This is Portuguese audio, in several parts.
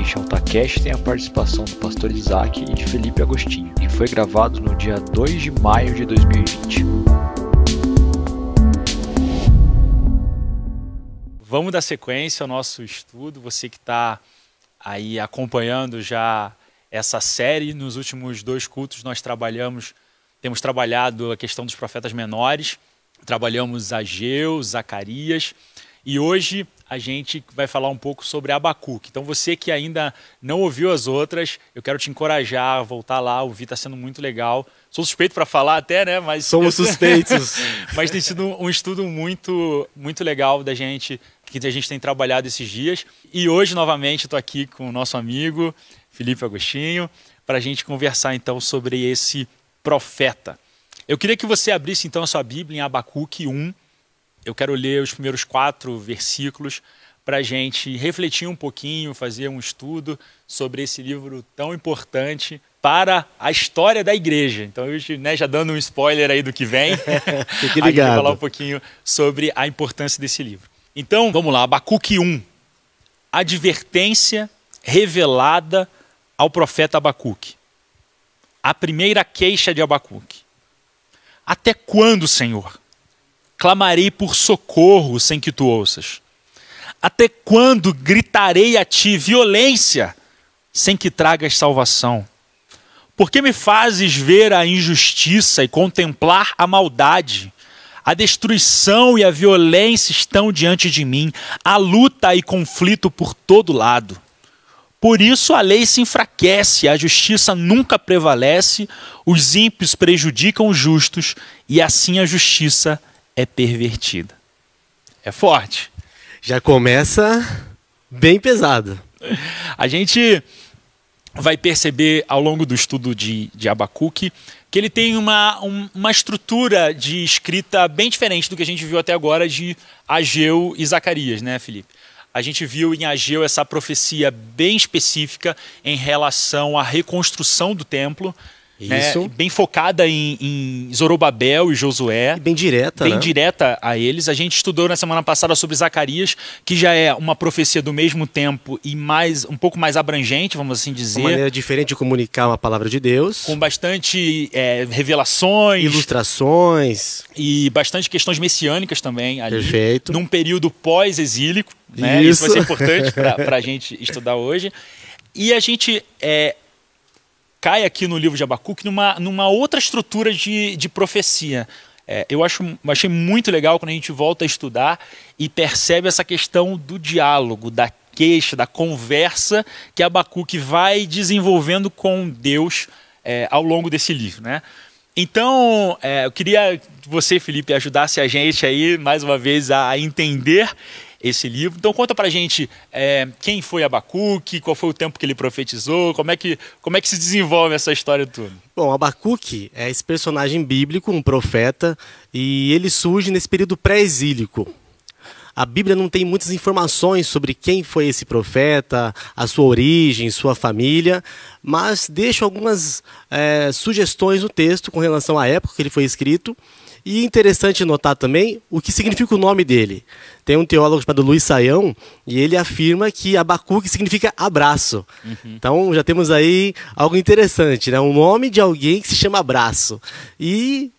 Este AltaCast tem a participação do pastor Isaac e de Felipe Agostinho e foi gravado no dia 2 de maio de 2020. Vamos dar sequência ao nosso estudo. Você que está aí acompanhando já essa série, nos últimos dois cultos nós trabalhamos, temos trabalhado a questão dos profetas menores, trabalhamos Ageu, Zacarias, e hoje a gente vai falar um pouco sobre Abacuque. Então você que ainda não ouviu as outras, eu quero te encorajar a voltar lá, ouvir, está sendo muito legal. Sou suspeito para falar até, né? Mas somos suspeitos. Mas tem sido um estudo muito, muito legal da gente que a gente tem trabalhado esses dias. E hoje novamente estou aqui com o nosso amigo Felipe Agostinho para a gente conversar então sobre esse profeta. Eu queria que você abrisse então a sua Bíblia em Abacuque 1 eu quero ler os primeiros quatro versículos para a gente refletir um pouquinho, fazer um estudo sobre esse livro tão importante para a história da igreja. Então, hoje, né, já dando um spoiler aí do que vem, Fique a gente vai falar ligado. um pouquinho sobre a importância desse livro. Então, vamos lá, Abacuque 1. Advertência revelada ao profeta Abacuque. A primeira queixa de Abacuque. Até quando, Senhor? Clamarei por socorro sem que tu ouças? Até quando gritarei a ti violência sem que tragas salvação? Por que me fazes ver a injustiça e contemplar a maldade? A destruição e a violência estão diante de mim, a luta e conflito por todo lado. Por isso a lei se enfraquece, a justiça nunca prevalece, os ímpios prejudicam os justos e assim a justiça é pervertida. É forte. Já começa bem pesado. A gente vai perceber ao longo do estudo de, de Abacuque que ele tem uma, um, uma estrutura de escrita bem diferente do que a gente viu até agora de Ageu e Zacarias, né, Felipe? A gente viu em Ageu essa profecia bem específica em relação à reconstrução do templo, né, Isso. bem focada em, em Zorobabel e Josué E bem direta, bem né? direta a eles. A gente estudou na semana passada sobre Zacarias, que já é uma profecia do mesmo tempo e mais um pouco mais abrangente, vamos assim dizer, Uma maneira diferente de comunicar uma palavra de Deus. com bastante é, revelações Ilustrações. e bastante questões messiânicas também ali, Perfeito. num período pós-exílico. Né? Isso. Isso. vai ser importante para a gente estudar hoje. E a gente é, cai aqui no livro de Abacuque numa, numa outra estrutura de, de profecia. É, eu acho, achei muito legal quando a gente volta a estudar e percebe essa questão do diálogo, da queixa, da conversa que Abacuque vai desenvolvendo com Deus é, ao longo desse livro. Né? Então, é, eu queria que você, Felipe, ajudasse a gente aí, mais uma vez, a entender esse livro. Então conta pra gente é, quem foi Abacuque, qual foi o tempo que ele profetizou, como é que, como é que se desenvolve essa história toda. Bom, Abacuque é esse personagem bíblico, um profeta, e ele surge nesse período pré-exílico. A Bíblia não tem muitas informações sobre quem foi esse profeta, a sua origem, sua família, mas deixa algumas é, sugestões no texto com relação à época que ele foi escrito. E interessante notar também o que significa o nome dele. Tem um teólogo chamado Luiz Saião e ele afirma que Abacuque significa abraço. Então já temos aí algo interessante, né? Um nome de alguém que se chama abraço. E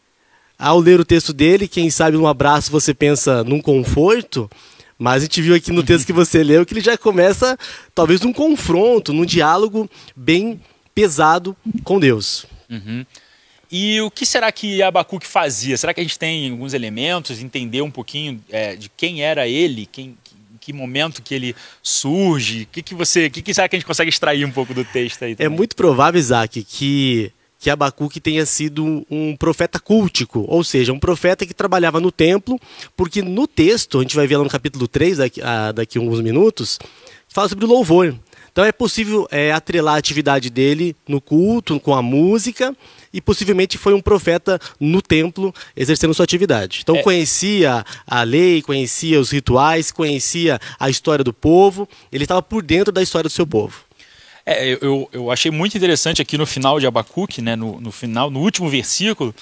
ao ler o texto dele, quem sabe num abraço você pensa num conforto, mas a gente viu aqui no texto que você leu que ele já começa talvez num confronto, num diálogo bem pesado com Deus. Uhum. E o que será que Abacuque fazia? Será que a gente tem alguns elementos, entender um pouquinho é, de quem era ele, quem, em que momento que ele surge? O que, que você, o que, que será que a gente consegue extrair um pouco do texto aí? É também? muito provável, Isaac, que, que Abacuque tenha sido um profeta cultico, ou seja, um profeta que trabalhava no templo, porque no texto, a gente vai ver lá no capítulo 3, daqui, a, daqui a alguns minutos, fala sobre o louvor. Então é possível é, atrelar a atividade dele no culto, com a música, e possivelmente foi um profeta no templo exercendo sua atividade. Então É. conhecia a lei, conhecia os rituais, conhecia a história do povo, ele estava por dentro da história do seu povo. É, eu- eu, achei muito interessante aqui no final de Abacuque, né, no, no final, no último versículo,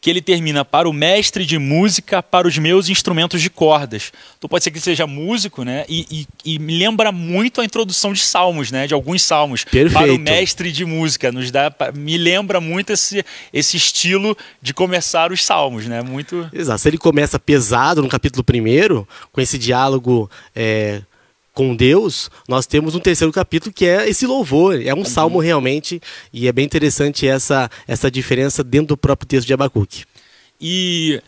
que ele termina para o mestre de música, para os meus instrumentos de cordas. Então pode ser que ele seja músico, né? E, e, e me lembra muito a introdução de salmos, né? De alguns salmos. Perfeito. Para o mestre de música. Nos dá, me lembra muito esse, esse estilo de começar os salmos, né? Muito. Exato. Se ele começa pesado no capítulo primeiro, com esse diálogo. É com Deus, nós temos um terceiro capítulo que é esse louvor, é um uhum. salmo realmente, e é bem interessante essa, essa diferença dentro do próprio texto de Abacuque. E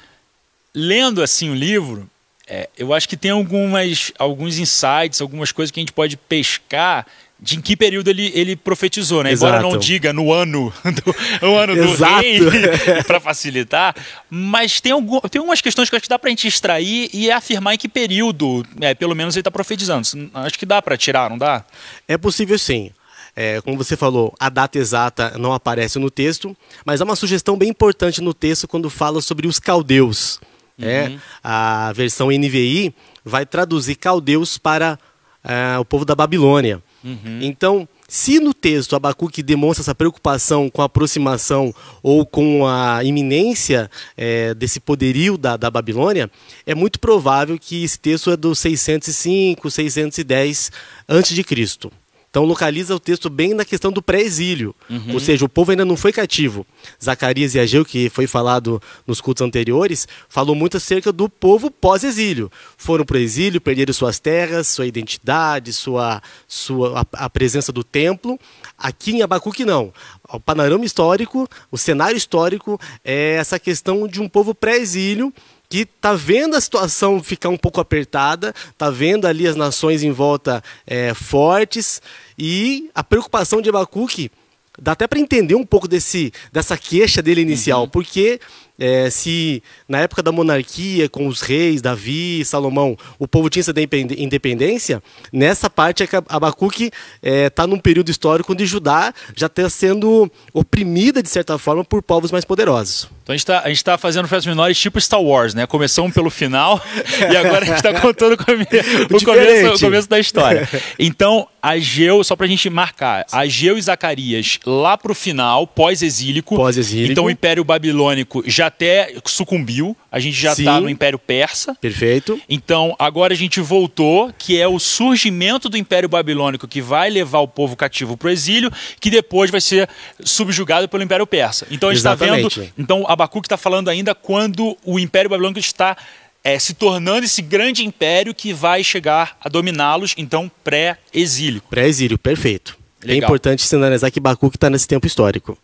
lendo assim o livro, é, eu acho que tem algumas, alguns insights, algumas coisas que a gente pode pescar de em que período ele, ele profetizou, né? Embora não diga no ano do, no ano do rei, para facilitar, mas tem, algum, tem algumas questões que acho que dá para a gente extrair e afirmar em que período, é, pelo menos, ele está profetizando. Acho que dá para tirar, não dá? É possível sim. É, como você falou, a data exata não aparece no texto, mas há uma sugestão bem importante no texto quando fala sobre os caldeus. Uhum. É, a versão NVI vai traduzir caldeus para é, o povo da Babilônia. Uhum. Então, se no texto Abacuque demonstra essa preocupação com a aproximação ou com a iminência é, desse poderio da, da Babilônia, é muito provável que esse texto é do 605, 610 a.C. Então localiza o texto bem na questão do pré-exílio, uhum. ou seja, o povo ainda não foi cativo. Zacarias e Ageu, que foi falado nos cultos anteriores, falou muito acerca do povo pós-exílio. Foram para o exílio, perderam suas terras, sua identidade, sua, sua a, a presença do templo. Aqui em Abacuque não. O panorama histórico, o cenário histórico é essa questão de um povo pré-exílio que está vendo a situação ficar um pouco apertada, está vendo ali as nações em volta é, fortes e a preocupação de Abacuque dá até para entender um pouco desse, dessa queixa dele inicial, uhum. porque é, se na época da monarquia, com os reis, Davi, Salomão, o povo tinha essa independência, nessa parte é que Abacuque está é, tá num período histórico onde Judá já está sendo oprimida, de certa forma, por povos mais poderosos. Então a gente está tá fazendo festas menores tipo Star Wars, né? Começamos pelo final e agora a gente está contando o, come o, começo, o começo da história. Então, Ageu, só para a gente marcar, Ageu e Zacarias lá para o final, pós-exílico. Pós-exílico. Então o Império Babilônico já até sucumbiu, a gente já está no Império Persa. Perfeito. Então, agora a gente voltou, que é o surgimento do Império Babilônico que vai levar o povo cativo para o exílio, que depois vai ser subjugado pelo Império Persa. Então, a gente está vendo. Então, Abacuque está falando ainda quando o Império Babilônico está é, se tornando esse grande império que vai chegar a dominá-los, então pré-exílio. Pré-exílio, perfeito. Legal. É importante sinalizar que Abacuque está nesse tempo histórico.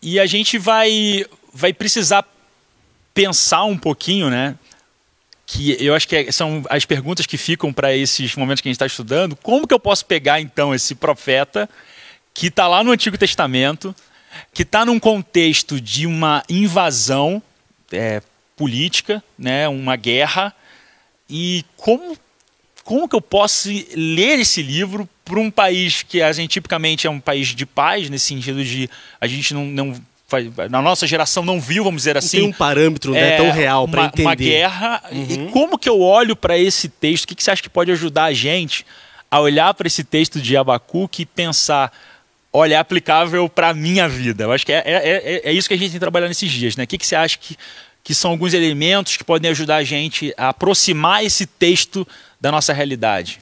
E a gente vai vai precisar pensar um pouquinho, né? Que eu acho que são as perguntas que ficam para esses momentos que a gente está estudando. Como que eu posso pegar então esse profeta que está lá no Antigo Testamento, que está num contexto de uma invasão é, política, né, uma guerra, e como como que eu posso ler esse livro para um país que a gente tipicamente é um país de paz, nesse sentido de a gente não, não na nossa geração não viu, vamos dizer assim. Não tem um parâmetro né, é, tão real para entender. Uma guerra. Uhum. E como que eu olho para esse texto? O que, que você acha que pode ajudar a gente a olhar para esse texto de Abacuque e pensar, olha, é aplicável para a minha vida? Eu acho que é, é, é, é, isso que a gente tem que trabalhar nesses dias. Né? O que, que você acha que, que são alguns elementos que podem ajudar a gente a aproximar esse texto da nossa realidade?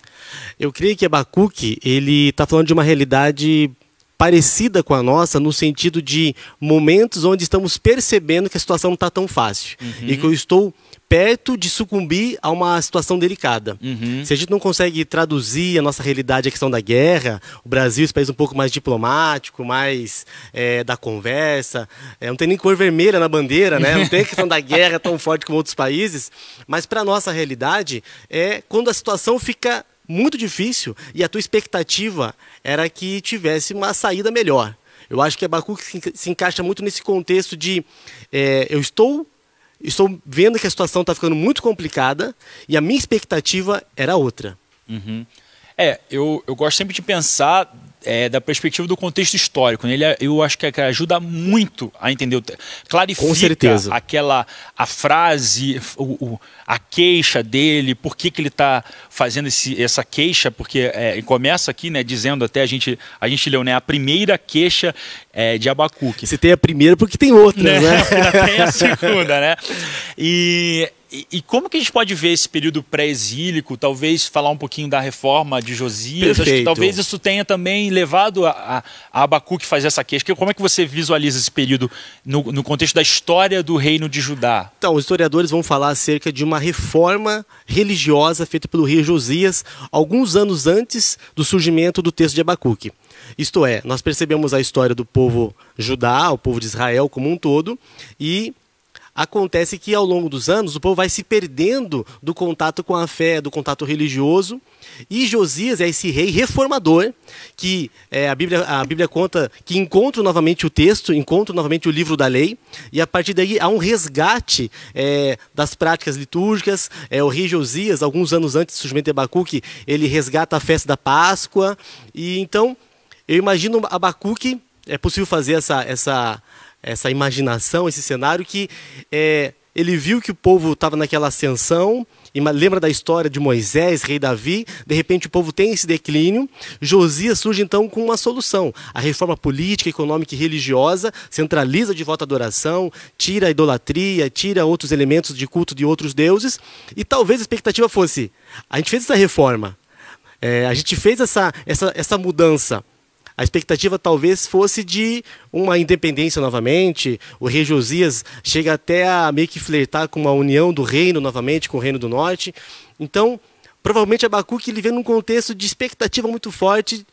Eu creio que Abacuque ele está falando de uma realidade parecida com a nossa no sentido de momentos onde estamos percebendo que a situação não está tão fácil uhum. e que eu estou perto de sucumbir a uma situação delicada. Uhum. Se a gente não consegue traduzir a nossa realidade à questão da guerra, o Brasil, esse país um pouco mais diplomático, mais é, da conversa, é, não tem nem cor vermelha na bandeira, né? não tem a questão da guerra tão forte como outros países, mas para a nossa realidade é quando a situação fica muito difícil e a tua expectativa era que tivesse uma saída melhor. Eu acho que Abacuque se encaixa muito nesse contexto de é, eu estou estou vendo que a situação está ficando muito complicada e a minha expectativa era outra. Uhum. É, eu, eu gosto sempre de pensar é, da perspectiva do contexto histórico. Né? Ele, eu acho que ajuda muito a entender, clarifica Com certeza. aquela a frase, o, o, a queixa dele, por que, que ele está fazendo esse, essa queixa, porque é, começa aqui, né, dizendo até a gente a gente leu, né, a primeira queixa é, de Abacuque. Se tem a primeira, porque tem outras, né? né? tem a segunda, né? E e, como que a gente pode ver esse período pré-exílico? Talvez falar um pouquinho da reforma de Josias. Acho que talvez isso tenha também levado a, a, a Abacuque fazer essa queixa. Como é que você visualiza esse período no, no contexto da história do reino de Judá? Então, os historiadores vão falar acerca de uma reforma religiosa feita pelo rei Josias alguns anos antes do surgimento do texto de Abacuque. Isto é, nós percebemos a história do povo Judá, o povo de Israel como um todo, e acontece que ao longo dos anos o povo vai se perdendo do contato com a fé, do contato religioso. E Josias é esse rei reformador que é, a, Bíblia, a Bíblia conta que encontra novamente o texto, encontra novamente o livro da lei, e a partir daí há um resgate é, das práticas litúrgicas. É, o rei Josias, alguns anos antes do surgimento de Abacuque, ele resgata a festa da Páscoa. E então, eu imagino Abacuque, é possível fazer essa, essa, essa imaginação, esse cenário que é, ele viu que o povo estava naquela ascensão, e lembra da história de Moisés, rei Davi, de repente o povo tem esse declínio, Josias surge então com uma solução, a reforma política, econômica e religiosa, centraliza de volta a adoração, tira a idolatria, tira outros elementos de culto de outros deuses, e talvez a expectativa fosse, a gente fez essa reforma, é, a gente fez essa, essa, essa mudança, a expectativa talvez fosse de uma independência novamente. O rei Josias chega até a meio que flertar com uma união do reino novamente com o reino do norte. Então, provavelmente Abacuque ele vem num contexto de expectativa muito forte,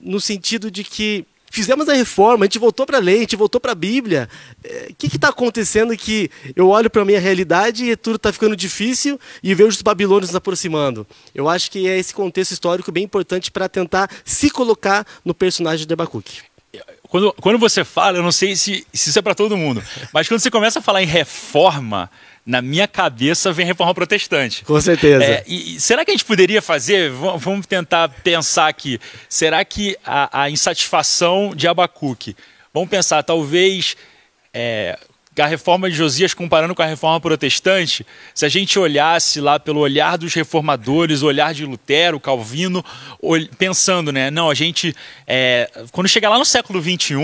no sentido de que Fizemos a reforma, a gente voltou para a lei, a gente voltou para a Bíblia. O é, que está acontecendo que eu olho para a minha realidade e tudo está ficando difícil e vejo os babilônios nos aproximando? Eu acho que é esse contexto histórico bem importante para tentar se colocar no personagem de Abacuque. Quando, quando você fala, eu não sei se, se isso é para todo mundo, mas quando você começa a falar em reforma, na minha cabeça vem reforma protestante. Com certeza. É, e, será que a gente poderia fazer? Vamos tentar pensar aqui. Será que a, a insatisfação de Abacuque? Vamos pensar, talvez. É, a reforma de Josias comparando com a reforma protestante, se a gente olhasse lá pelo olhar dos reformadores, o olhar de Lutero, Calvino, pensando, né? Não, a gente, é, quando chegar lá no século XXI,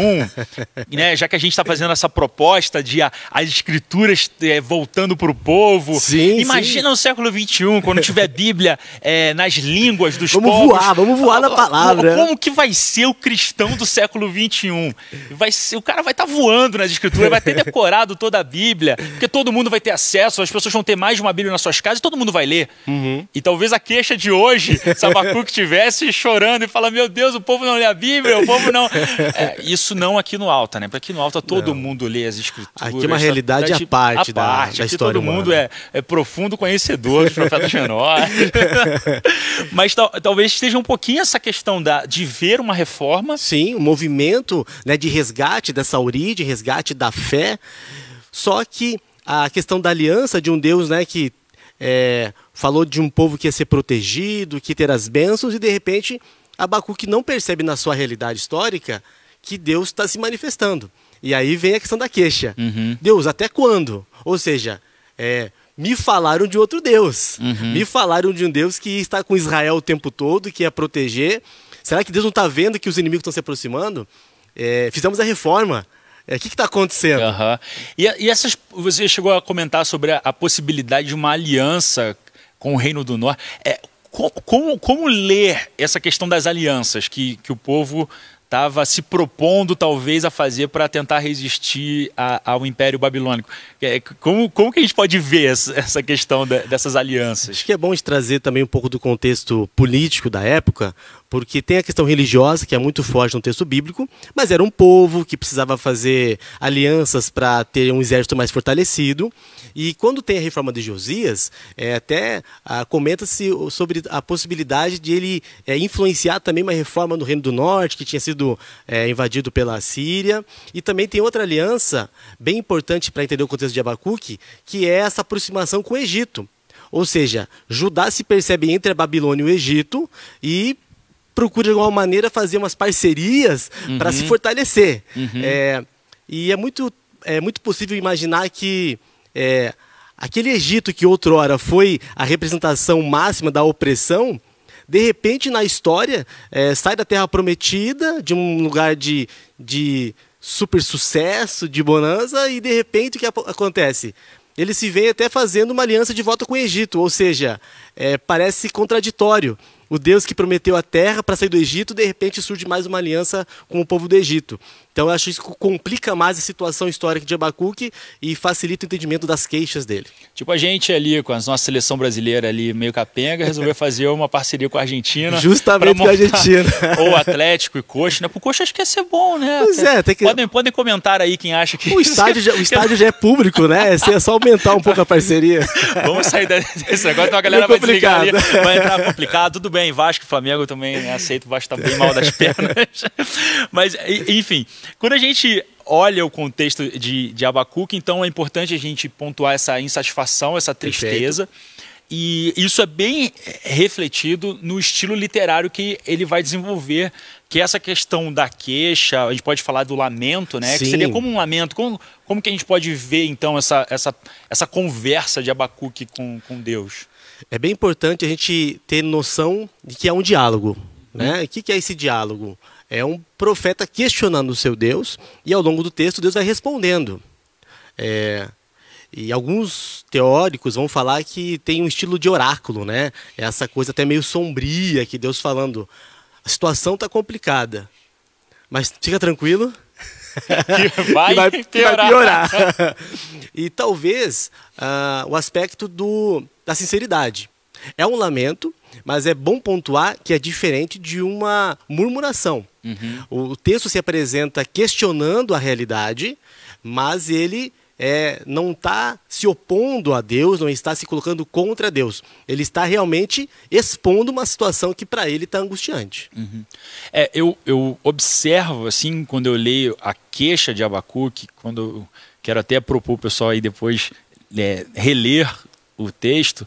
né, já que a gente está fazendo essa proposta de a, as escrituras é, voltando para o povo, sim, imagina sim. no século XXI, quando tiver Bíblia é, nas línguas dos vamos povos. Vamos voar, vamos voar na palavra. Como que vai ser o cristão do século XXI? Vai ser, o cara vai estar tá voando nas escrituras, vai ter decorado toda a Bíblia, porque todo mundo vai ter acesso, as pessoas vão ter mais de uma Bíblia nas suas casas e todo mundo vai ler. Uhum. E talvez a queixa de hoje, se Abacuque estivesse chorando e fala: Meu Deus, o povo não lê a Bíblia, o povo não. É, isso não aqui no Alta, né? Porque aqui no Alta todo não. mundo lê as escrituras. Aqui é uma realidade à parte, a parte. Da, aqui história todo humana. mundo é, é profundo conhecedor dos profetas menores. Mas tal, talvez esteja um pouquinho essa questão da, de ver uma reforma. Sim, um movimento né, de resgate dessa origem, resgate da fé. Só que a questão da aliança de um Deus né, que é, falou de um povo que ia ser protegido, que ia ter as bênçãos, e de repente Abacuque não percebe na sua realidade histórica que Deus está se manifestando. E aí vem a questão da queixa. Uhum. Deus, até quando? Ou seja, é, me falaram de outro Deus. Uhum. Me falaram de um Deus que está com Israel o tempo todo, que ia proteger. Será que Deus não está vendo que os inimigos estão se aproximando? É, fizemos a reforma. É, o que está acontecendo? Uhum. E, e, essas, você chegou a comentar sobre a, a, possibilidade de uma aliança com o Reino do Norte. É, como, como, como, ler essa questão das alianças que, que o povo estava se propondo talvez a fazer para tentar resistir a, ao Império Babilônico. É, como, como que a gente pode ver essa questão de, dessas alianças? Acho que é bom gente trazer também um pouco do contexto político da época, porque tem a questão religiosa, que é muito forte no texto bíblico, mas era um povo que precisava fazer alianças para ter um exército mais fortalecido. E quando tem a reforma de Josias, é, até ah, comenta-se sobre a possibilidade de ele é, influenciar também uma reforma no Reino do Norte, que tinha sido é, invadido pela Síria. E também tem outra aliança bem importante para entender o contexto de Abacuque, que é essa aproximação com o Egito. Ou seja, Judá se percebe entre a Babilônia e o Egito e procura de alguma maneira fazer umas parcerias uhum. para se fortalecer. Uhum. É, e é muito, é muito possível imaginar que é, aquele Egito que outrora foi a representação máxima da opressão, de repente na história é, sai da Terra Prometida, de um lugar de, de super sucesso, de bonança, e de repente o que acontece? Ele se vê até fazendo uma aliança de volta com o Egito, ou seja, é, parece contraditório o Deus que prometeu a terra para sair do Egito, de repente surge mais uma aliança com o povo do Egito. Então eu acho isso que complica mais a situação histórica de Abacuque e facilita o entendimento das queixas dele. Tipo a gente ali, com a nossa seleção brasileira ali meio capenga, resolveu fazer uma parceria com a Argentina. Justamente com a Argentina. Ou Atlético e Coxa, né? Pro Coxa acho que ia ser bom, né? Pois é, tem que... podem, podem comentar aí quem acha que... O estádio, já, o estádio já é público, né? É só aumentar um pouco a parceria. Vamos sair desse negócio, então a galera vai ali, vai entrar complicado. Tudo bem, Vasco e Flamengo também né? aceito, o Vasco tá bem mal das pernas. Mas, enfim, quando a gente olha o contexto de, de Abacuque, então é importante a gente pontuar essa insatisfação, essa tristeza. Perfeito. E isso é bem refletido no estilo literário que ele vai desenvolver, que é essa questão da queixa, a gente pode falar do lamento, né? Sim. Que seria como um lamento. Como, como que a gente pode ver, então, essa, essa, essa conversa de Abacuque com, com Deus? É bem importante a gente ter noção de que é um diálogo. Né? O que é esse diálogo? É um profeta questionando o seu Deus e ao longo do texto Deus vai respondendo. É, e alguns teóricos vão falar que tem um estilo de oráculo, né? Essa coisa até meio sombria que Deus falando, a situação está complicada, mas fica tranquilo. Que vai, que vai, piorar. Que vai piorar. e talvez uh, o aspecto do, da sinceridade. É um lamento, mas é bom pontuar que é diferente de uma murmuração. Uhum. O texto se apresenta questionando a realidade, mas ele é, não está se opondo a Deus, não está se colocando contra Deus. Ele está realmente expondo uma situação que para ele está angustiante. Uhum. É, eu, eu observo, assim, quando eu leio a queixa de Abacuque, quando eu quero até propor o pessoal aí depois é, reler o texto,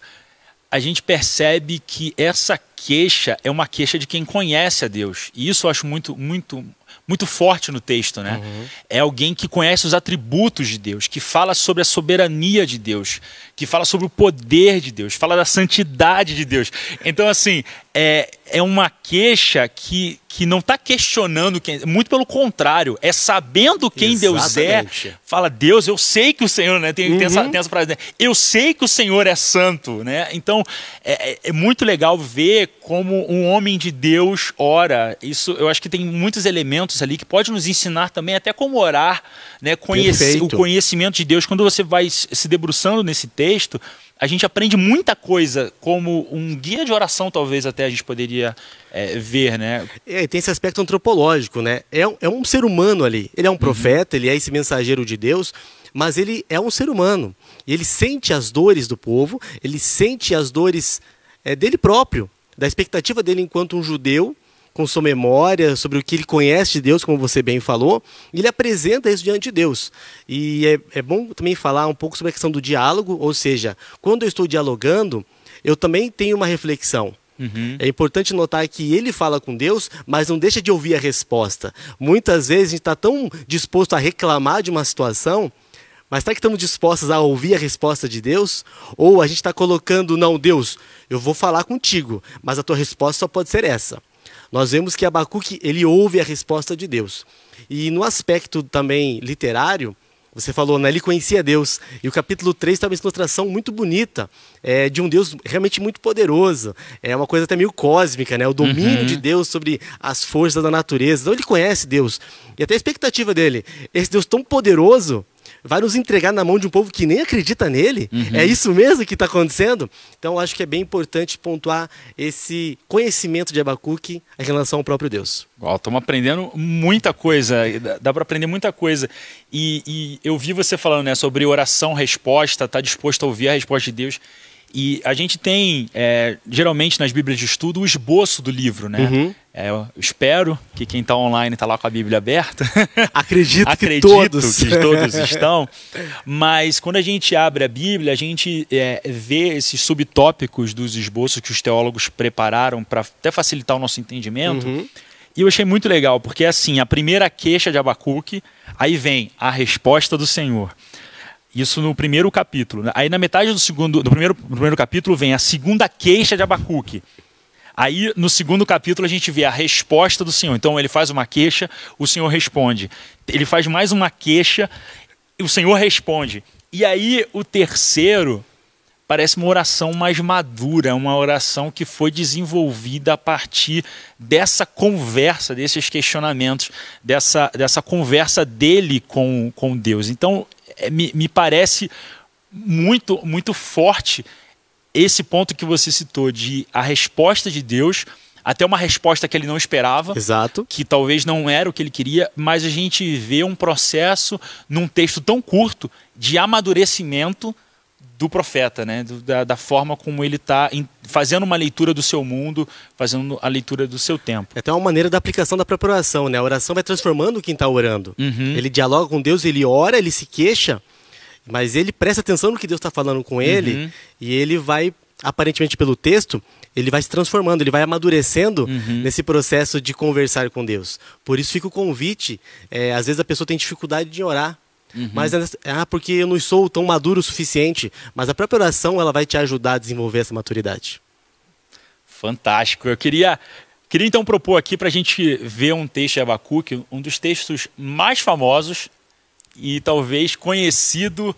a gente percebe que essa queixa é uma queixa de quem conhece a Deus. E isso eu acho muito, muito, muito forte no texto, né? Uhum. É alguém que conhece os atributos de Deus, que fala sobre a soberania de Deus, que fala sobre o poder de Deus, fala da santidade de Deus. Então, assim, é, é uma queixa que, que não está questionando quem, muito pelo contrário, é sabendo quem Exatamente. Deus é, fala, Deus, eu sei que o Senhor, né? Tem, uhum. tem, essa, tem essa frase, né? Eu sei que o Senhor é santo, né? Então, é, é, é muito legal ver como um homem de Deus ora. Isso, eu acho que tem muitos elementos ali que pode nos ensinar também até como orar, né? Conhecer, o conhecimento de Deus. Quando você vai se debruçando nesse texto, a gente aprende muita coisa, como um guia de oração, talvez até a gente poderia é, ver, né? É, tem esse aspecto antropológico, né? É, é um ser humano ali. Ele é um uhum. profeta, ele é esse mensageiro de Deus, mas ele é um ser humano. E ele sente as dores do povo, ele sente as dores é, dele próprio, da expectativa dele enquanto um judeu com sua memória, sobre o que ele conhece de Deus, como você bem falou, e ele apresenta isso diante de Deus. E é, é bom também falar um pouco sobre a questão do diálogo, ou seja, quando eu estou dialogando, eu também tenho uma reflexão. Uhum. É importante notar que ele fala com Deus, mas não deixa de ouvir a resposta. Muitas vezes a gente está tão disposto a reclamar de uma situação, mas será que estamos dispostos a ouvir a resposta de Deus? Ou a gente está colocando, não, Deus, eu vou falar contigo, mas a tua resposta só pode ser essa nós vemos que Abacuque ele ouve a resposta de Deus. E no aspecto também literário, você falou, né? Ele conhecia Deus. E o capítulo 3 tem uma ilustração muito bonita é, de um Deus realmente muito poderoso. É uma coisa até meio cósmica, né? O domínio uhum. de Deus sobre as forças da natureza. Então ele conhece Deus. E até a expectativa dele. Esse Deus tão poderoso vai nos entregar na mão de um povo que nem acredita nele? Uhum. É isso mesmo que está acontecendo? Então, acho que é bem importante pontuar esse conhecimento de Abacuque em relação ao próprio Deus. Estamos aprendendo muita coisa, dá para aprender muita coisa. E, e, eu vi você falando né, sobre oração, resposta, estar tá disposto a ouvir a resposta de Deus. E a gente tem, é, geralmente nas Bíblias de estudo, o esboço do livro, né? Uhum. É, eu espero que quem está online está lá com a Bíblia aberta. Acredito, Acredito que todos. que todos estão. Mas quando a gente abre a Bíblia, a gente é, vê esses subtópicos dos esboços que os teólogos prepararam para até facilitar o nosso entendimento. Uhum. E eu achei muito legal, porque assim, a primeira queixa de Abacuque, aí vem a resposta do Senhor. Isso no primeiro capítulo. Aí na metade do segundo, no primeiro, no primeiro capítulo vem a segunda queixa de Abacuque. Aí no segundo capítulo a gente vê a resposta do Senhor. Então ele faz uma queixa, o Senhor responde. Ele faz mais uma queixa, o Senhor responde. E aí o terceiro parece uma oração mais madura, uma oração que foi desenvolvida a partir dessa conversa, desses questionamentos, dessa, dessa conversa dele com, com Deus. Então é, me, me parece muito, muito forte esse ponto que você citou de a resposta de Deus até uma resposta que ele não esperava, Exato. que talvez não era o que ele queria, mas a gente vê um processo num texto tão curto de amadurecimento do profeta, né? Do, da, da, forma como ele está fazendo uma leitura do seu mundo, fazendo a leitura do seu tempo. É até uma maneira da aplicação da própria oração, né? A oração vai transformando quem está orando. Uhum. Ele dialoga com Deus, ele ora, ele se queixa, mas ele presta atenção no que Deus está falando com ele Uhum. e ele vai, aparentemente pelo texto, ele vai se transformando, ele vai amadurecendo Uhum. nesse processo de conversar com Deus. Por isso fica o convite. é, às vezes a pessoa tem dificuldade de orar. Uhum. Mas ah, porque eu não sou tão maduro o suficiente. Mas a própria oração ela vai te ajudar a desenvolver essa maturidade. Fantástico. Eu queria, queria então propor aqui para a gente ver um texto de Abacuque, um dos textos mais famosos e talvez conhecido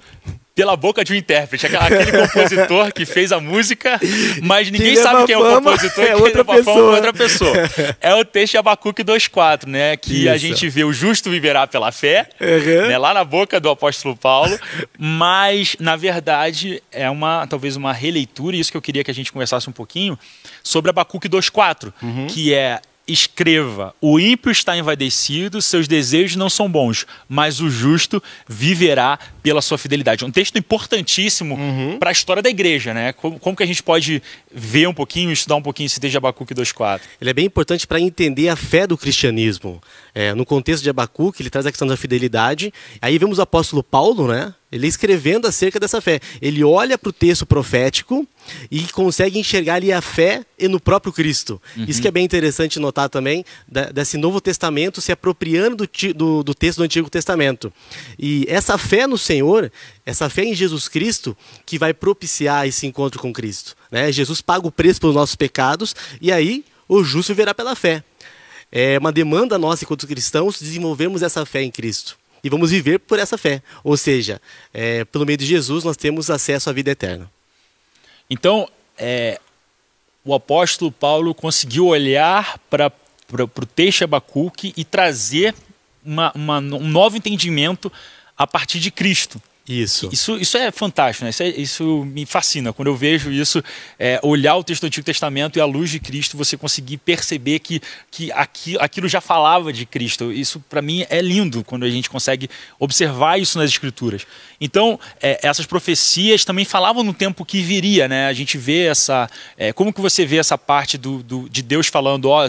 pela boca de um intérprete, aquele compositor que fez a música, mas ninguém sabe quem é o fama compositor, é outra fama é pessoa. outra pessoa. É o texto de Abacuque 2.4, né? Que a Isso. gente vê o justo viverá pela fé, Uhum. né, lá na boca do apóstolo Paulo, mas na verdade é uma talvez uma releitura, e isso que eu queria que a gente conversasse um pouquinho, sobre Abacuque 2.4, Uhum. que é escreva, o ímpio está envadecido, seus desejos não são bons, mas o justo viverá pela sua fidelidade. Um texto importantíssimo Uhum. para a história da igreja, né? Como, como que a gente pode ver um pouquinho, estudar um pouquinho esse texto de Abacuque 2.4? Ele é bem importante para entender a fé do cristianismo. É, no contexto de Abacuque, ele traz a questão da fidelidade. Aí vemos o apóstolo Paulo, né? Ele escrevendo acerca dessa fé. Ele olha para o texto profético e consegue enxergar ali a fé e no próprio Cristo. Isso que é bem interessante notar também, da- desse Novo Testamento se apropriando do, do, do texto do Antigo Testamento. E essa fé no Senhor, essa fé em Jesus Cristo, que vai propiciar esse encontro com Cristo. Né? Jesus paga o preço pelos nossos pecados e aí o justo viverá pela fé. É uma demanda nossa enquanto cristãos desenvolvermos essa fé em Cristo. E vamos viver por essa fé. Ou seja, é, pelo meio de Jesus nós temos acesso à vida eterna. Então, é, o apóstolo Paulo conseguiu olhar para o texto Abacuque e trazer uma- uma- um novo entendimento a partir de Cristo. Isso. Isso, isso é fantástico, né? Isso, é- isso me fascina. Quando eu vejo isso, é, olhar o texto do Antigo Testamento e a luz de Cristo, você conseguir perceber que, que aqui, aquilo já falava de Cristo. Isso, para mim, é lindo quando a gente consegue observar isso nas Escrituras. Então, é, essas profecias também falavam no tempo que viria, né? A gente vê essa. é, como que você vê essa parte do, do- de Deus falando, ó,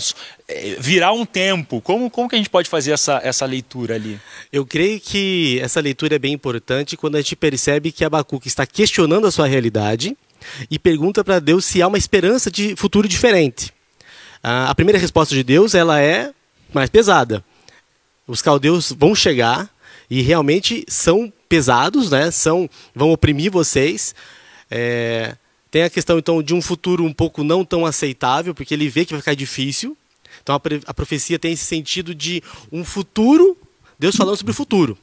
virá um tempo? Como, como que a gente pode fazer essa, essa leitura ali? Eu creio que essa leitura é bem importante quando a gente percebe que Abacuque está questionando a sua realidade e pergunta para Deus se há uma esperança de futuro diferente. A primeira resposta de Deus ela é mais pesada. Os caldeus vão chegar e realmente são pesados, né? São vão oprimir vocês. É, tem a questão então de um futuro um pouco não tão aceitável, porque ele vê que vai ficar difícil. Então a, profecia tem esse sentido de um futuro, Deus falando sobre o futuro.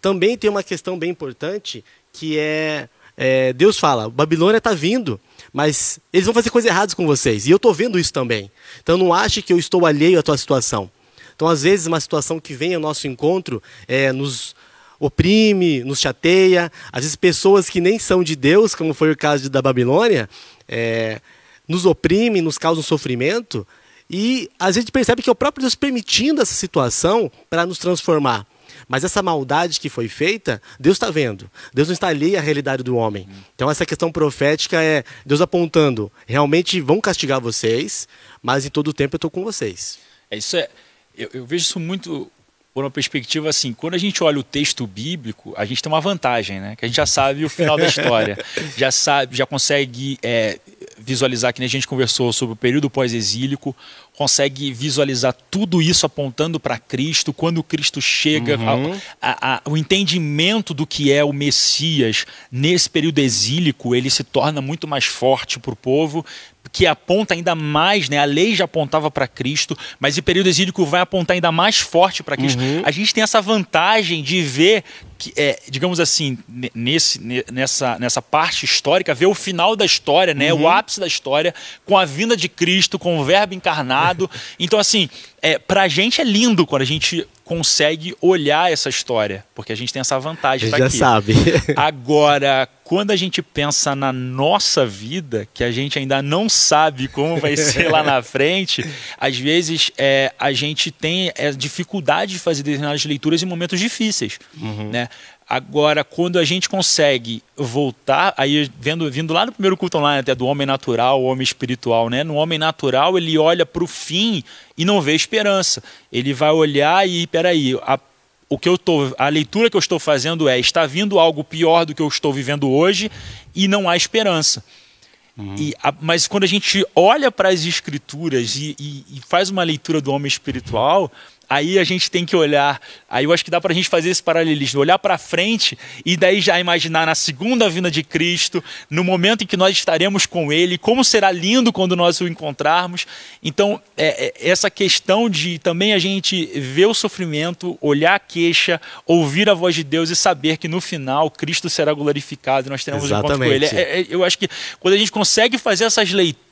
Também tem uma questão bem importante que é, é, Deus fala, Babilônia está vindo, mas eles vão fazer coisas erradas com vocês. E eu estou vendo isso também. Então não ache que eu estou alheio à tua situação. Então às vezes uma situação que vem ao nosso encontro é, nos oprime, nos chateia. Às vezes pessoas que nem são de Deus, como foi o caso da Babilônia, é, nos oprime, nos causam sofrimento. E a gente percebe que é o próprio Deus permitindo essa situação para nos transformar. Mas essa maldade que foi feita, Deus está vendo. Deus não está alheio à realidade do homem. Então essa questão profética é Deus apontando, realmente vão castigar vocês, mas em todo o tempo eu estou com vocês. É isso é. Eu, eu vejo isso muito por uma perspectiva assim, quando a gente olha o texto bíblico, a gente tem uma vantagem, né? Que a gente já sabe o final da história, já sabe, já consegue é, visualizar que nem a gente conversou sobre o período pós-exílico, consegue visualizar tudo isso apontando para Cristo, quando Cristo chega, uhum. a, a, a, o entendimento do que é o Messias nesse período exílico, ele se torna muito mais forte para o povo, que aponta ainda mais, né? A lei já apontava para Cristo, mas o período exílico vai apontar ainda mais forte para Cristo. Uhum. A gente tem essa vantagem de ver que, é, digamos assim, nesse, nessa, nessa parte histórica, ver o final da história, né? Uhum. O ápice da história com a vinda de Cristo, com o Verbo encarnado. Então, assim, é, para a gente é lindo quando a gente consegue olhar essa história, porque a gente tem essa vantagem. Tá já aqui. sabe. Agora, quando a gente pensa na nossa vida, que a gente ainda não sabe como vai ser lá na frente, às vezes é, a gente tem é, dificuldade de fazer determinadas leituras em momentos difíceis. Uhum. Né? Agora, quando a gente consegue voltar, aí vendo, vindo lá no primeiro culto online até do homem natural, o homem espiritual, né? No homem natural, ele olha para o fim e não vê esperança. Ele vai olhar e, peraí, a, o que eu tô, a leitura que eu estou fazendo é, está vindo algo pior do que eu estou vivendo hoje e não há esperança. Uhum. E, a, mas quando a gente olha para as escrituras e, e, e, faz uma leitura do homem espiritual, aí a gente tem que olhar, aí eu acho que dá para a gente fazer esse paralelismo, olhar para frente e daí já imaginar na segunda vinda de Cristo, no momento em que nós estaremos com Ele, como será lindo quando nós o encontrarmos. Então, é, é, essa questão de também a gente ver o sofrimento, olhar a queixa, ouvir a voz de Deus e saber que no final Cristo será glorificado e nós teremos um encontro com Ele. É, é, eu acho que quando a gente consegue fazer essas leituras,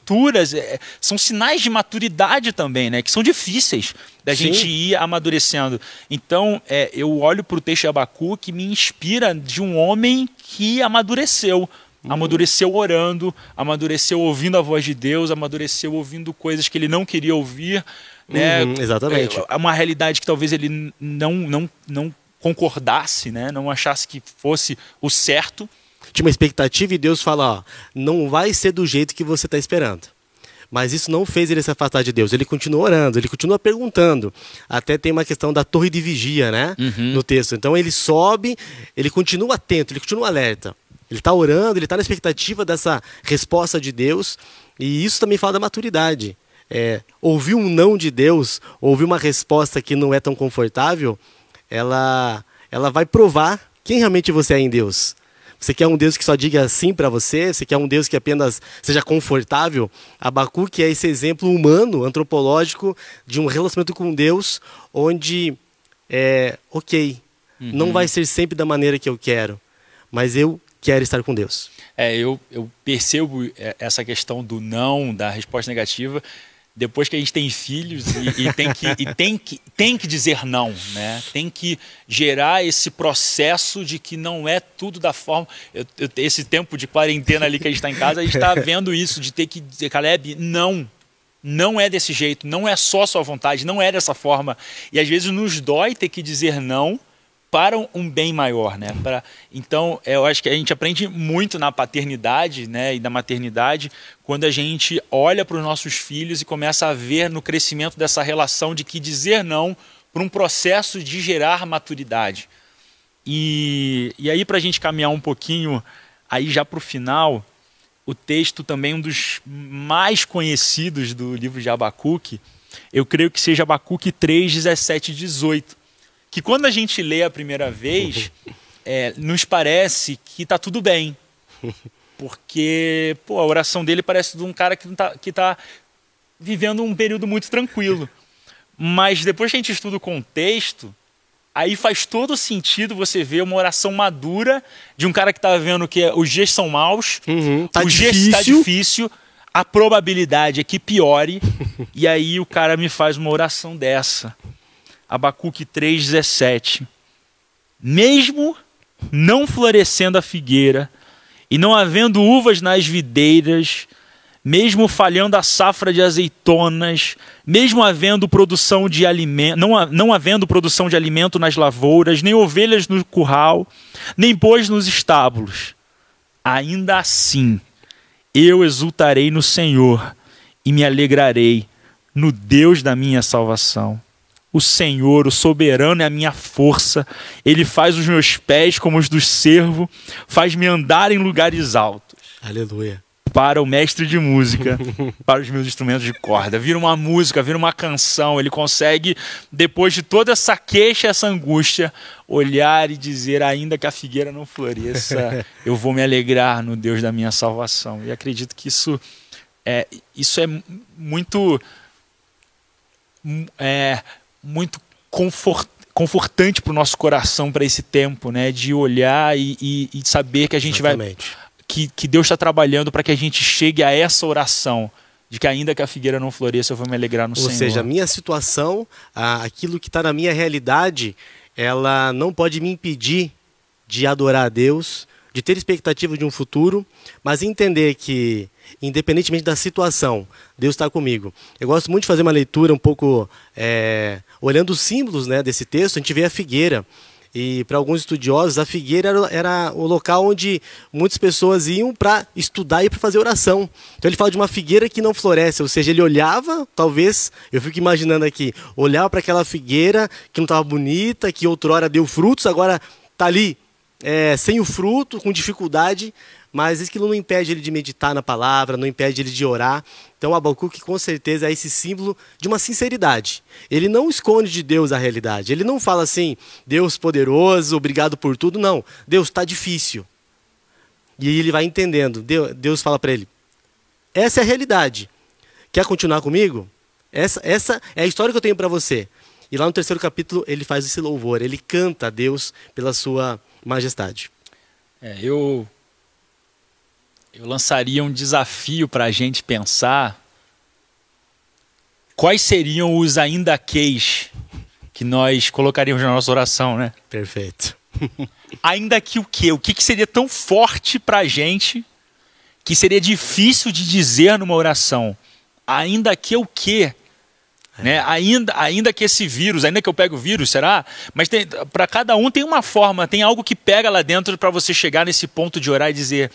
é, são sinais de maturidade também, né? Que são difíceis da Sim. gente ir amadurecendo. Então, é, eu olho para o texto de Abacu que me inspira de um homem que amadureceu. Uhum. Amadureceu orando, amadureceu ouvindo a voz de Deus, amadureceu ouvindo coisas que ele não queria ouvir. Né? Uhum, exatamente. É uma realidade que talvez ele não, não, não concordasse, né? não achasse que fosse o certo tinha uma expectativa e Deus fala: ó, não vai ser do jeito que você está esperando. Mas isso não fez ele se afastar de Deus. Ele continua orando, ele continua perguntando. Até tem uma questão da torre de vigia, né? Uhum. No texto. Então ele sobe, ele continua atento, ele continua alerta. Ele está orando, ele está na expectativa dessa resposta de Deus. E isso também fala da maturidade. É, ouvir um não de Deus, ouvir uma resposta que não é tão confortável, ela, ela vai provar quem realmente você é em Deus. Você quer um Deus que só diga sim para você? Você quer um Deus que apenas seja confortável? Abacuque é esse exemplo humano, antropológico, de um relacionamento com Deus onde é ok, uhum. não vai ser sempre da maneira que eu quero, mas eu quero estar com Deus. É, eu, eu percebo é, essa questão do não, da resposta negativa, depois que a gente tem filhos e, e, tem, que, e tem, que, tem que dizer não, né? Tem que gerar esse processo de que não é tudo da forma. Eu, eu, esse tempo de quarentena ali que a gente está em casa, a gente está vendo isso, de ter que dizer, Caleb, não. Não é desse jeito, não é só sua vontade, não é dessa forma. E às vezes nos dói ter que dizer não para um bem maior, né? Para, então, eu acho que a gente aprende muito na paternidade, né, e na maternidade, quando a gente olha para os nossos filhos e começa a ver no crescimento dessa relação de que dizer não para um processo de gerar maturidade. E, e aí, para a gente caminhar um pouquinho aí já para o final, o texto também um dos mais conhecidos do livro de Abacuque, eu creio que seja Abacuque 3, 17 e 18 que quando a gente lê a primeira vez, é, nos parece que está tudo bem. Porque pô, a oração dele parece de um cara que está que tá vivendo um período muito tranquilo. Mas depois que a gente estuda o contexto, aí faz todo sentido você ver uma oração madura de um cara que está vendo que os dias são maus, uhum, tá os dias está difícil, a probabilidade é que piore, e aí o cara me faz uma oração dessa. Abacuque 3,17. Mesmo não florescendo a figueira, e não havendo uvas nas videiras, mesmo falhando a safra de azeitonas, mesmo havendo produção de alimento, não, não havendo produção de alimento nas lavouras, nem ovelhas no curral, nem bois nos estábulos, ainda assim eu exultarei no Senhor e me alegrarei no Deus da minha salvação. O Senhor, o soberano, é a minha força. Ele faz os meus pés como os do servo, faz-me andar em lugares altos. Aleluia para o mestre de música, para os meus instrumentos de corda. Vira uma música, vira uma canção. Ele consegue, depois de toda essa queixa, essa angústia, olhar e dizer: ainda que a figueira não floresça, eu vou me alegrar no Deus da minha salvação. E acredito que isso é, isso é muito, é, muito confort, confortante para o nosso coração para esse tempo, né? De olhar e, e, e saber que a gente Exatamente. vai que, que Deus está trabalhando para que a gente chegue a essa oração de que ainda que a figueira não floresça, eu vou me alegrar no Ou Senhor. Ou seja, a minha situação, aquilo que está na minha realidade, ela não pode me impedir de adorar a Deus, de ter expectativa de um futuro, mas entender que, independentemente da situação, Deus está comigo. Eu gosto muito de fazer uma leitura um pouco é, olhando os símbolos né, desse texto, a gente vê a figueira. E para alguns estudiosos, a figueira era, o local onde muitas pessoas iam para estudar e para fazer oração. Então ele fala de uma figueira que não floresce, ou seja, ele olhava, talvez, eu fico imaginando aqui, olhava para aquela figueira que não estava bonita, que outrora deu frutos, agora está ali é, sem o fruto, com dificuldade, mas aquilo não impede ele de meditar na palavra, não impede ele de orar. Então Abacuque com certeza é esse símbolo de uma sinceridade. Ele não esconde de Deus a realidade. Ele não fala assim, Deus poderoso, obrigado por tudo. Não, Deus está difícil. E ele vai entendendo. Deus fala para ele, essa é a realidade. Quer continuar comigo? Essa, essa é a história que eu tenho para você. E lá no terceiro capítulo ele faz esse louvor, ele canta a Deus pela sua majestade. É, eu eu lançaria um desafio para a gente pensar quais seriam os ainda queis que nós colocaríamos na nossa oração, né? Perfeito. ainda que o quê? O que, que seria tão forte para a gente que seria difícil de dizer numa oração? Ainda que o quê? É. Né? Ainda, ainda que esse vírus, ainda que eu pegue o vírus, será? Mas para cada um tem uma forma, tem algo que pega lá dentro para você chegar nesse ponto de orar e dizer: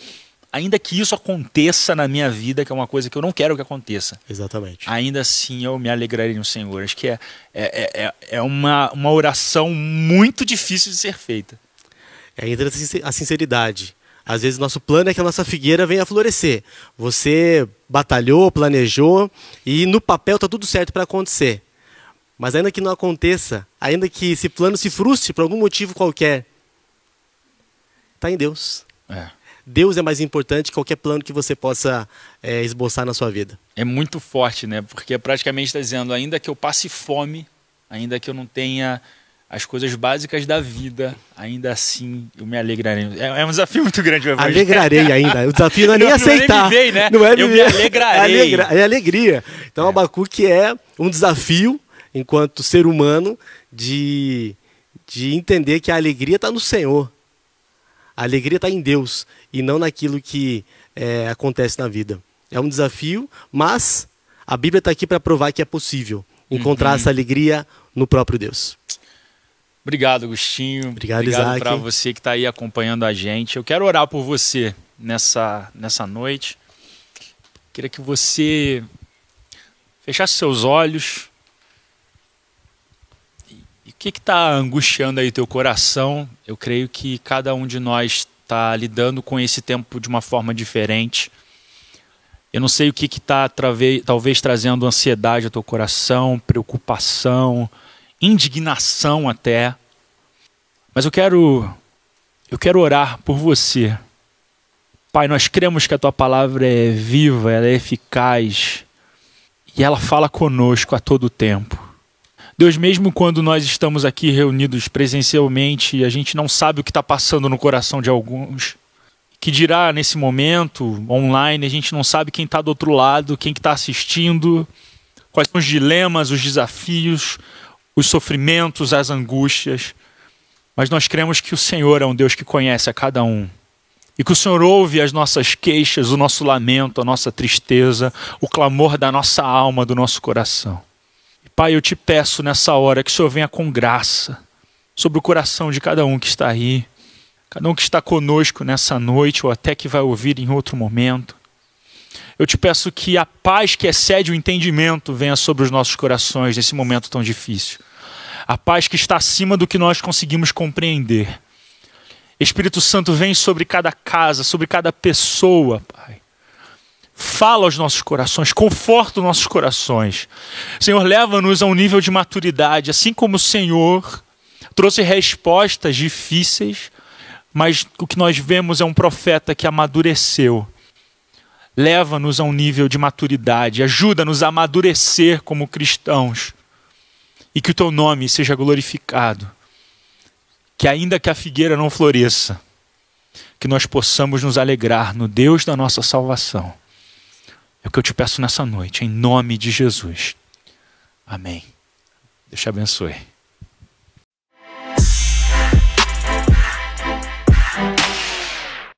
ainda que isso aconteça na minha vida, que é uma coisa que eu não quero que aconteça. Exatamente. Ainda assim eu me alegrarei no Senhor. Acho que é, é, é, é uma, uma oração muito difícil de ser feita. É ainda a sinceridade. Às vezes nosso plano é que a nossa figueira venha a florescer. Você batalhou, planejou e no papel está tudo certo para acontecer. Mas ainda que não aconteça, ainda que esse plano se frustre por algum motivo qualquer, está em Deus. É. Deus é mais importante que qualquer plano que você possa é, esboçar na sua vida. É muito forte, né? Porque praticamente está dizendo, ainda que eu passe fome, ainda que eu não tenha as coisas básicas da vida, ainda assim eu me alegrarei. É, é um desafio muito grande. Alegrarei ainda. O desafio não é nem aceitar. Não, viver, né? não é eu me alegrarei. É, alegra, é alegria. Então, é. Abacuque é um desafio, enquanto ser humano, de, de entender que a alegria está no Senhor. A alegria está em Deus e não naquilo que é, acontece na vida. É um desafio, mas a Bíblia está aqui para provar que é possível encontrar uhum. essa alegria no próprio Deus. Obrigado, Agostinho. Obrigado, Obrigado para você que está aí acompanhando a gente. Eu quero orar por você nessa, nessa noite. Queria que você fechasse seus olhos. E o que está angustiando aí teu coração? Eu creio que cada um de nós está lidando com esse tempo de uma forma diferente. Eu não sei o que está talvez trazendo ansiedade ao teu coração, preocupação, indignação até. Mas eu quero eu quero orar por você. Pai, nós cremos que a tua palavra é viva, ela é eficaz e ela fala conosco a todo tempo. Deus, mesmo quando nós estamos aqui reunidos presencialmente, a gente não sabe o que está passando no coração de alguns. Que dirá nesse momento, online, a gente não sabe quem está do outro lado, quem está assistindo, quais são os dilemas, os desafios, os sofrimentos, as angústias. Mas nós cremos que o Senhor é um Deus que conhece a cada um E que o Senhor ouve as nossas queixas, o nosso lamento, a nossa tristeza, o clamor da nossa alma, do nosso coração. Pai, eu te peço nessa hora que o Senhor venha com graça sobre o coração de cada um que está aí, cada um que está conosco nessa noite ou até que vai ouvir em outro momento. Eu te peço que a paz que excede o entendimento venha sobre os nossos corações nesse momento tão difícil. A paz que está acima do que nós conseguimos compreender. Espírito Santo vem sobre cada casa, sobre cada pessoa, Pai. Fala aos nossos corações, conforta os nossos corações. Senhor, leva-nos a um nível de maturidade, assim como o Senhor trouxe respostas difíceis, mas o que nós vemos é um profeta que amadureceu. Leva-nos a um nível de maturidade, ajuda-nos a amadurecer como cristãos e que o teu nome seja glorificado. Que ainda que a figueira não floresça, que nós possamos nos alegrar no Deus da nossa salvação. É o que eu te peço nessa noite, em nome de Jesus. Amém. Deus te abençoe.